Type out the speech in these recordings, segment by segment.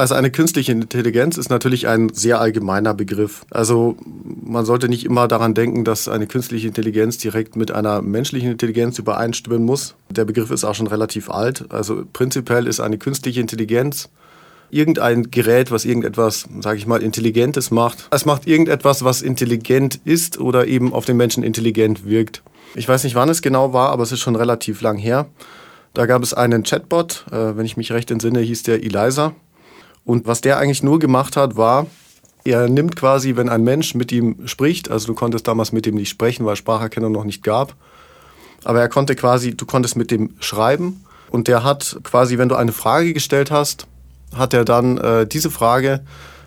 Also eine künstliche Intelligenz ist natürlich ein sehr allgemeiner Begriff. Also man sollte nicht immer daran denken, dass eine künstliche Intelligenz direkt mit einer menschlichen Intelligenz übereinstimmen muss. Der Begriff ist auch schon relativ alt. Also prinzipiell ist eine künstliche Intelligenz irgendein Gerät, was irgendetwas, sage ich mal, Intelligentes macht. Es macht irgendetwas, was intelligent ist oder eben auf den Menschen intelligent wirkt. Ich weiß nicht, wann es genau war, aber es ist schon relativ lang her. Da gab es einen Chatbot, äh, wenn ich mich recht entsinne, hieß der Eliza. Und was der eigentlich nur gemacht hat, war, er nimmt quasi, wenn ein Mensch mit ihm spricht, also du konntest damals mit ihm nicht sprechen, weil Spracherkennung noch nicht gab, aber er konnte quasi, du konntest mit dem schreiben und der hat quasi, wenn du eine Frage gestellt hast, hat er dann äh, diese Frage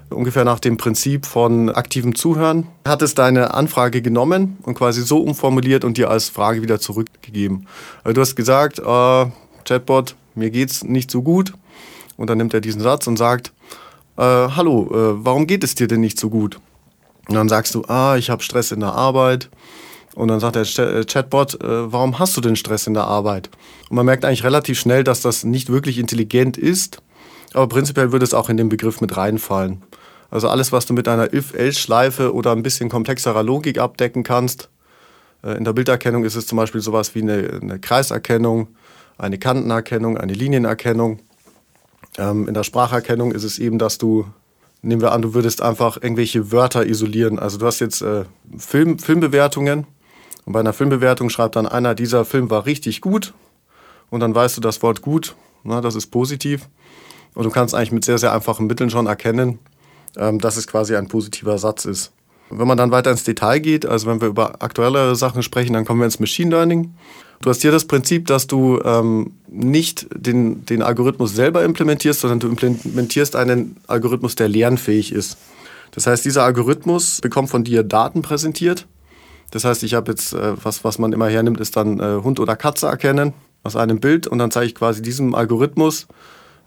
ungefähr nach dem Prinzip von aktivem Zuhören, hat es deine Anfrage genommen und quasi so umformuliert und dir als Frage wieder zurückgegeben. Also du hast gesagt, äh, Chatbot, mir geht's nicht so gut. Und dann nimmt er diesen Satz und sagt, äh, hallo, äh, warum geht es dir denn nicht so gut? Und dann sagst du, ah, ich habe Stress in der Arbeit. Und dann sagt der äh, Chatbot, äh, warum hast du denn Stress in der Arbeit? Und man merkt eigentlich relativ schnell, dass das nicht wirklich intelligent ist, aber prinzipiell würde es auch in den Begriff mit reinfallen. Also alles, was du mit einer If-Else-Schleife oder ein bisschen komplexerer Logik abdecken kannst. Äh, in der Bilderkennung ist es zum Beispiel sowas wie eine, eine Kreiserkennung, eine Kantenerkennung, eine Linienerkennung. Ähm, in der Spracherkennung ist es eben, dass du, nehmen wir an, du würdest einfach irgendwelche Wörter isolieren. Also du hast jetzt äh, Film, Filmbewertungen und bei einer Filmbewertung schreibt dann einer, dieser Film war richtig gut und dann weißt du das Wort gut, na, das ist positiv. Und du kannst eigentlich mit sehr, sehr einfachen Mitteln schon erkennen, ähm, dass es quasi ein positiver Satz ist. Wenn man dann weiter ins Detail geht, also wenn wir über aktuellere Sachen sprechen, dann kommen wir ins Machine Learning. Du hast hier das Prinzip, dass du ähm, nicht den, den Algorithmus selber implementierst, sondern du implementierst einen Algorithmus, der lernfähig ist. Das heißt, dieser Algorithmus bekommt von dir Daten präsentiert. Das heißt, ich habe jetzt, äh, was, was man immer hernimmt, ist dann äh, Hund oder Katze erkennen aus einem Bild und dann zeige ich quasi diesem Algorithmus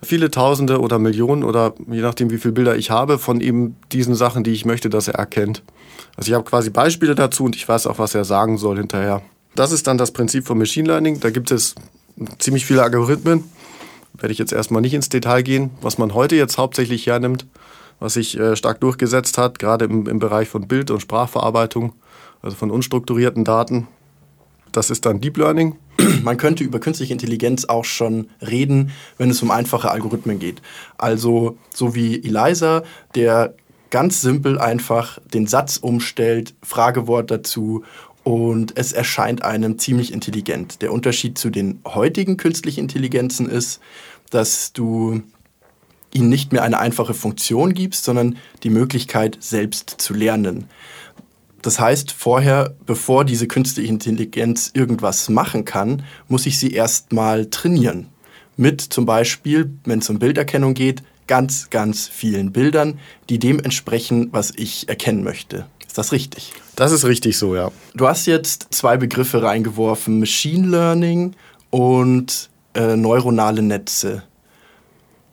viele Tausende oder Millionen oder je nachdem, wie viele Bilder ich habe, von eben diesen Sachen, die ich möchte, dass er erkennt. Also ich habe quasi Beispiele dazu und ich weiß auch, was er sagen soll hinterher. Das ist dann das Prinzip von Machine Learning. Da gibt es ziemlich viele Algorithmen. Werde ich jetzt erstmal nicht ins Detail gehen. Was man heute jetzt hauptsächlich hernimmt, was sich äh, stark durchgesetzt hat, gerade im, im Bereich von Bild- und Sprachverarbeitung, also von unstrukturierten Daten, das ist dann Deep Learning. Man könnte über künstliche Intelligenz auch schon reden, wenn es um einfache Algorithmen geht. Also so wie Eliza, der ganz simpel einfach den Satz umstellt, Fragewort dazu und es erscheint einem ziemlich intelligent. Der Unterschied zu den heutigen künstlichen Intelligenzen ist, dass du ihnen nicht mehr eine einfache Funktion gibst, sondern die Möglichkeit, selbst zu lernen. Das heißt, vorher, bevor diese künstliche Intelligenz irgendwas machen kann, muss ich sie erstmal trainieren. Mit zum Beispiel, wenn es um Bilderkennung geht, ganz, ganz vielen Bildern, die dem entsprechen, was ich erkennen möchte. Ist das richtig? Das ist richtig so, ja. Du hast jetzt zwei Begriffe reingeworfen, Machine Learning und äh, neuronale Netze.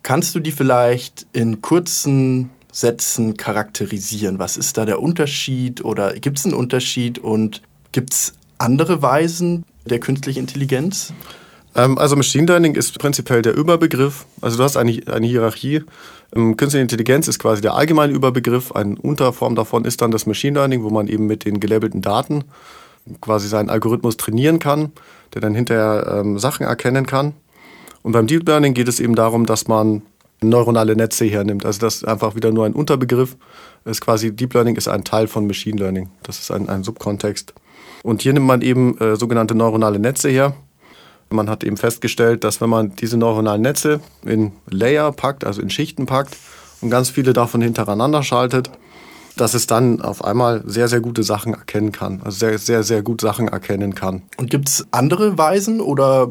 Kannst du die vielleicht in kurzen Sätzen charakterisieren? Was ist da der Unterschied oder gibt es einen Unterschied und gibt es andere Weisen der künstlichen Intelligenz? Ähm, also Machine Learning ist prinzipiell der Überbegriff. Also du hast eine, eine Hierarchie. Ähm, künstliche Intelligenz ist quasi der allgemeine Überbegriff. Eine Unterform davon ist dann das Machine Learning, wo man eben mit den gelabelten Daten quasi seinen Algorithmus trainieren kann, der dann hinterher ähm, Sachen erkennen kann. Und beim Deep Learning geht es eben darum, dass man neuronale Netze hernimmt. Also das ist einfach wieder nur ein Unterbegriff. Das ist quasi Deep Learning ist ein Teil von Machine Learning. Das ist ein, ein Subkontext. Und hier nimmt man eben äh, sogenannte neuronale Netze her. Man hat eben festgestellt, dass wenn man diese neuronalen Netze in Layer packt, also in Schichten packt und ganz viele davon hintereinander schaltet, dass es dann auf einmal sehr, sehr gute Sachen erkennen kann. Also sehr, sehr, sehr gut Sachen erkennen kann. Und gibt es andere Weisen oder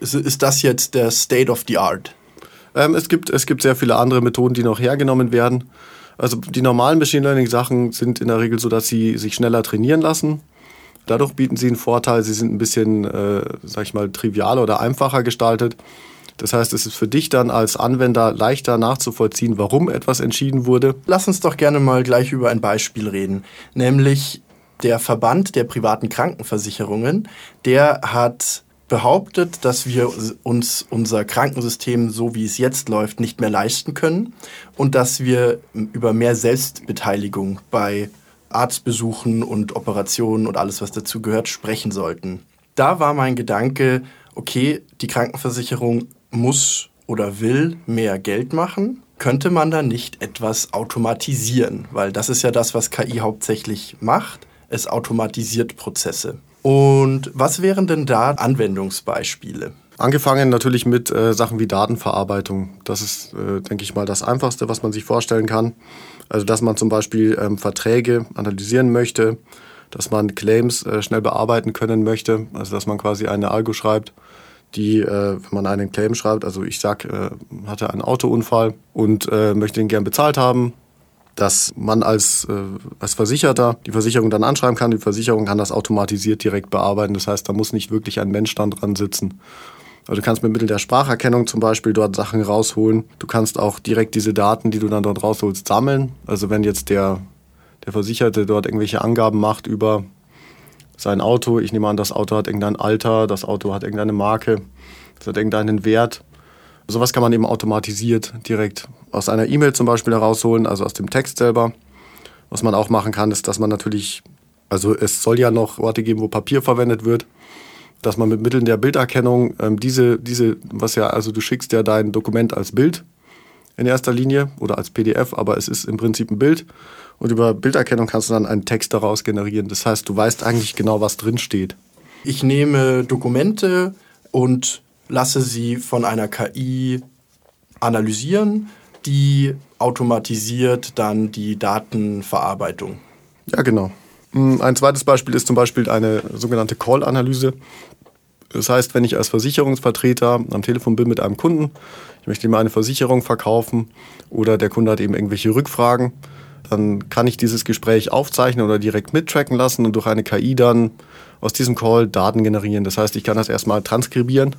ist, ist das jetzt der State of the Art? Ähm, es, gibt, es gibt sehr viele andere Methoden, die noch hergenommen werden. Also die normalen Machine Learning Sachen sind in der Regel so, dass sie sich schneller trainieren lassen. Dadurch bieten sie einen Vorteil, sie sind ein bisschen, äh, sag ich mal, trivialer oder einfacher gestaltet. Das heißt, es ist für dich dann als Anwender leichter nachzuvollziehen, warum etwas entschieden wurde. Lass uns doch gerne mal gleich über ein Beispiel reden, nämlich der Verband der privaten Krankenversicherungen, der hat behauptet, dass wir uns unser Krankensystem, so wie es jetzt läuft, nicht mehr leisten können und dass wir über mehr Selbstbeteiligung bei Arztbesuchen und Operationen und alles, was dazu gehört, sprechen sollten. Da war mein Gedanke, okay, die Krankenversicherung muss oder will mehr Geld machen. Könnte man da nicht etwas automatisieren? Weil das ist ja das, was KI hauptsächlich macht. Es automatisiert Prozesse. Und was wären denn da Anwendungsbeispiele? Angefangen natürlich mit äh, Sachen wie Datenverarbeitung. Das ist, äh, denke ich mal, das Einfachste, was man sich vorstellen kann. Also, dass man zum Beispiel ähm, Verträge analysieren möchte, dass man Claims äh, schnell bearbeiten können möchte. Also, dass man quasi eine Algo schreibt, die, äh, wenn man einen Claim schreibt, also ich sag, äh, hatte einen Autounfall und äh, möchte den gern bezahlt haben, dass man als, äh, als Versicherter die Versicherung dann anschreiben kann. Die Versicherung kann das automatisiert direkt bearbeiten. Das heißt, da muss nicht wirklich ein Mensch dann dran sitzen. Also du kannst mit Mittel der Spracherkennung zum Beispiel dort Sachen rausholen. Du kannst auch direkt diese Daten, die du dann dort rausholst, sammeln. Also wenn jetzt der, der Versicherte dort irgendwelche Angaben macht über sein Auto, ich nehme an, das Auto hat irgendein Alter, das Auto hat irgendeine Marke, das hat irgendeinen Wert, Sowas kann man eben automatisiert direkt aus einer E-Mail zum Beispiel herausholen, also aus dem Text selber. Was man auch machen kann, ist, dass man natürlich, also es soll ja noch Orte geben, wo Papier verwendet wird, dass man mit Mitteln der Bilderkennung ähm, diese, diese, was ja, also du schickst ja dein Dokument als Bild in erster Linie oder als PDF, aber es ist im Prinzip ein Bild. Und über Bilderkennung kannst du dann einen Text daraus generieren. Das heißt, du weißt eigentlich genau, was drin steht. Ich nehme Dokumente und lasse sie von einer KI analysieren, die automatisiert dann die Datenverarbeitung. Ja, genau. Hm, ein zweites Beispiel ist zum Beispiel eine sogenannte Call-Analyse. Das heißt, wenn ich als Versicherungsvertreter am Telefon bin mit einem Kunden, ich möchte ihm eine Versicherung verkaufen oder der Kunde hat eben irgendwelche Rückfragen, dann kann ich dieses Gespräch aufzeichnen oder direkt mittracken lassen und durch eine KI dann aus diesem Call Daten generieren. Das heißt, ich kann das erstmal transkribieren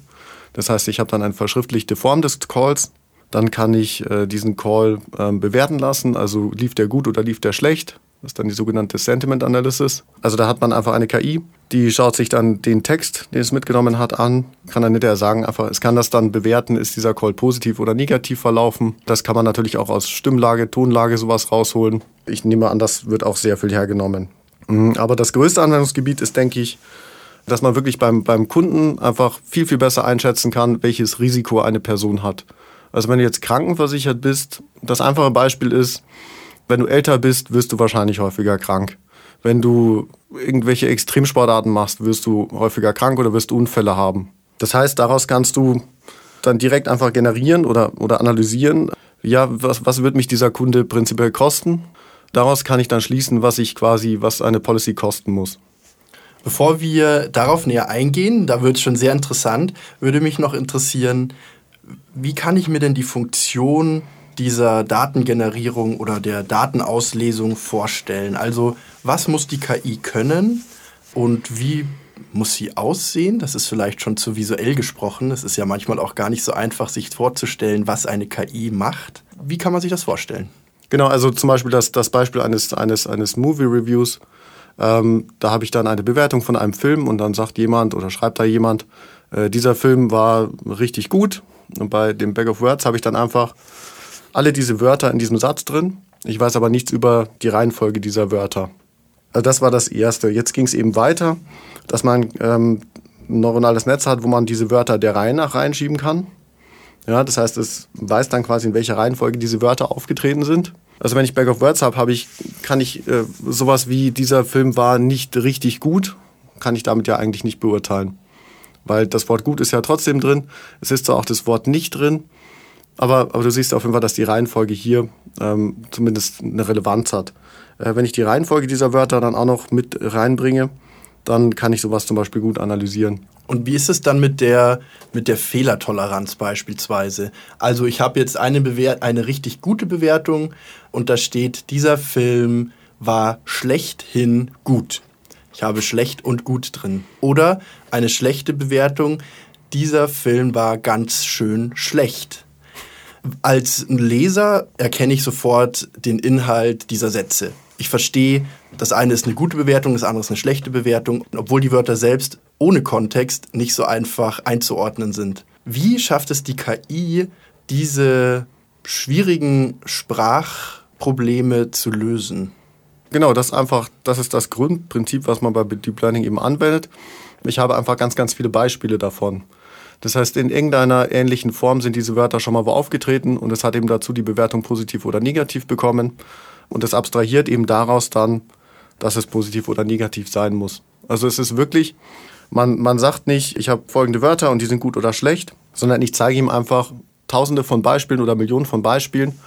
das heißt, ich habe dann eine verschriftlichte Form des Calls. Dann kann ich äh, diesen Call ähm, bewerten lassen. Also lief der gut oder lief der schlecht? Das ist dann die sogenannte Sentiment Analysis. Also da hat man einfach eine KI, die schaut sich dann den Text, den es mitgenommen hat, an, kann dann hinterher sagen, einfach, es kann das dann bewerten, ist dieser Call positiv oder negativ verlaufen. Das kann man natürlich auch aus Stimmlage, Tonlage sowas rausholen. Ich nehme an, das wird auch sehr viel hergenommen. Mhm, aber das größte Anwendungsgebiet ist, denke ich, dass man wirklich beim, beim Kunden einfach viel, viel besser einschätzen kann, welches Risiko eine Person hat. Also wenn du jetzt krankenversichert bist, das einfache Beispiel ist, wenn du älter bist, wirst du wahrscheinlich häufiger krank. Wenn du irgendwelche Extremsportarten machst, wirst du häufiger krank oder wirst du Unfälle haben. Das heißt, daraus kannst du dann direkt einfach generieren oder, oder analysieren, ja, was, was wird mich dieser Kunde prinzipiell kosten? Daraus kann ich dann schließen, was ich quasi, was eine Policy kosten muss. Bevor wir darauf näher eingehen, da wird es schon sehr interessant, würde mich noch interessieren, wie kann ich mir denn die Funktion dieser Datengenerierung oder der Datenauslesung vorstellen? Also was muss die KI können und wie muss sie aussehen? Das ist vielleicht schon zu visuell gesprochen. Es ist ja manchmal auch gar nicht so einfach, sich vorzustellen, was eine KI macht. Wie kann man sich das vorstellen? Genau, also zum Beispiel das, das Beispiel eines, eines, eines Movie-Reviews ähm, da habe ich dann eine Bewertung von einem Film und dann sagt jemand oder schreibt da jemand, äh, dieser Film war richtig gut. Und bei dem Bag of Words habe ich dann einfach alle diese Wörter in diesem Satz drin. Ich weiß aber nichts über die Reihenfolge dieser Wörter. Also das war das Erste. Jetzt ging es eben weiter, dass man ähm, ein neuronales Netz hat, wo man diese Wörter der Reihe nach reinschieben kann. Ja, das heißt, es weiß dann quasi, in welcher Reihenfolge diese Wörter aufgetreten sind. Also wenn ich Back of Words habe, habe ich, kann ich äh, sowas wie dieser Film war nicht richtig gut, kann ich damit ja eigentlich nicht beurteilen. Weil das Wort gut ist ja trotzdem drin. Es ist zwar auch das Wort nicht drin, aber, aber du siehst auf jeden Fall, dass die Reihenfolge hier ähm, zumindest eine Relevanz hat. Äh, wenn ich die Reihenfolge dieser Wörter dann auch noch mit reinbringe, dann kann ich sowas zum Beispiel gut analysieren. Und wie ist es dann mit der, mit der Fehlertoleranz beispielsweise? Also ich habe jetzt eine, Bewert eine richtig gute Bewertung und da steht, dieser Film war schlechthin gut. Ich habe schlecht und gut drin. Oder eine schlechte Bewertung, dieser Film war ganz schön schlecht. Als Leser erkenne ich sofort den Inhalt dieser Sätze. Ich verstehe, das eine ist eine gute Bewertung, das andere ist eine schlechte Bewertung, obwohl die Wörter selbst ohne Kontext nicht so einfach einzuordnen sind. Wie schafft es die KI, diese schwierigen Sprachprobleme zu lösen? Genau, das ist einfach, das ist das Grundprinzip, was man bei Deep Learning eben anwendet. Ich habe einfach ganz, ganz viele Beispiele davon. Das heißt, in irgendeiner ähnlichen Form sind diese Wörter schon mal wo aufgetreten und es hat eben dazu die Bewertung positiv oder negativ bekommen. Und es abstrahiert eben daraus dann, dass es positiv oder negativ sein muss. Also es ist wirklich, man, man sagt nicht, ich habe folgende Wörter und die sind gut oder schlecht, sondern ich zeige ihm einfach tausende von Beispielen oder Millionen von Beispielen,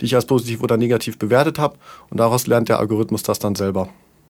die ich als positiv oder negativ bewertet habe. Und daraus lernt der Algorithmus das dann selber.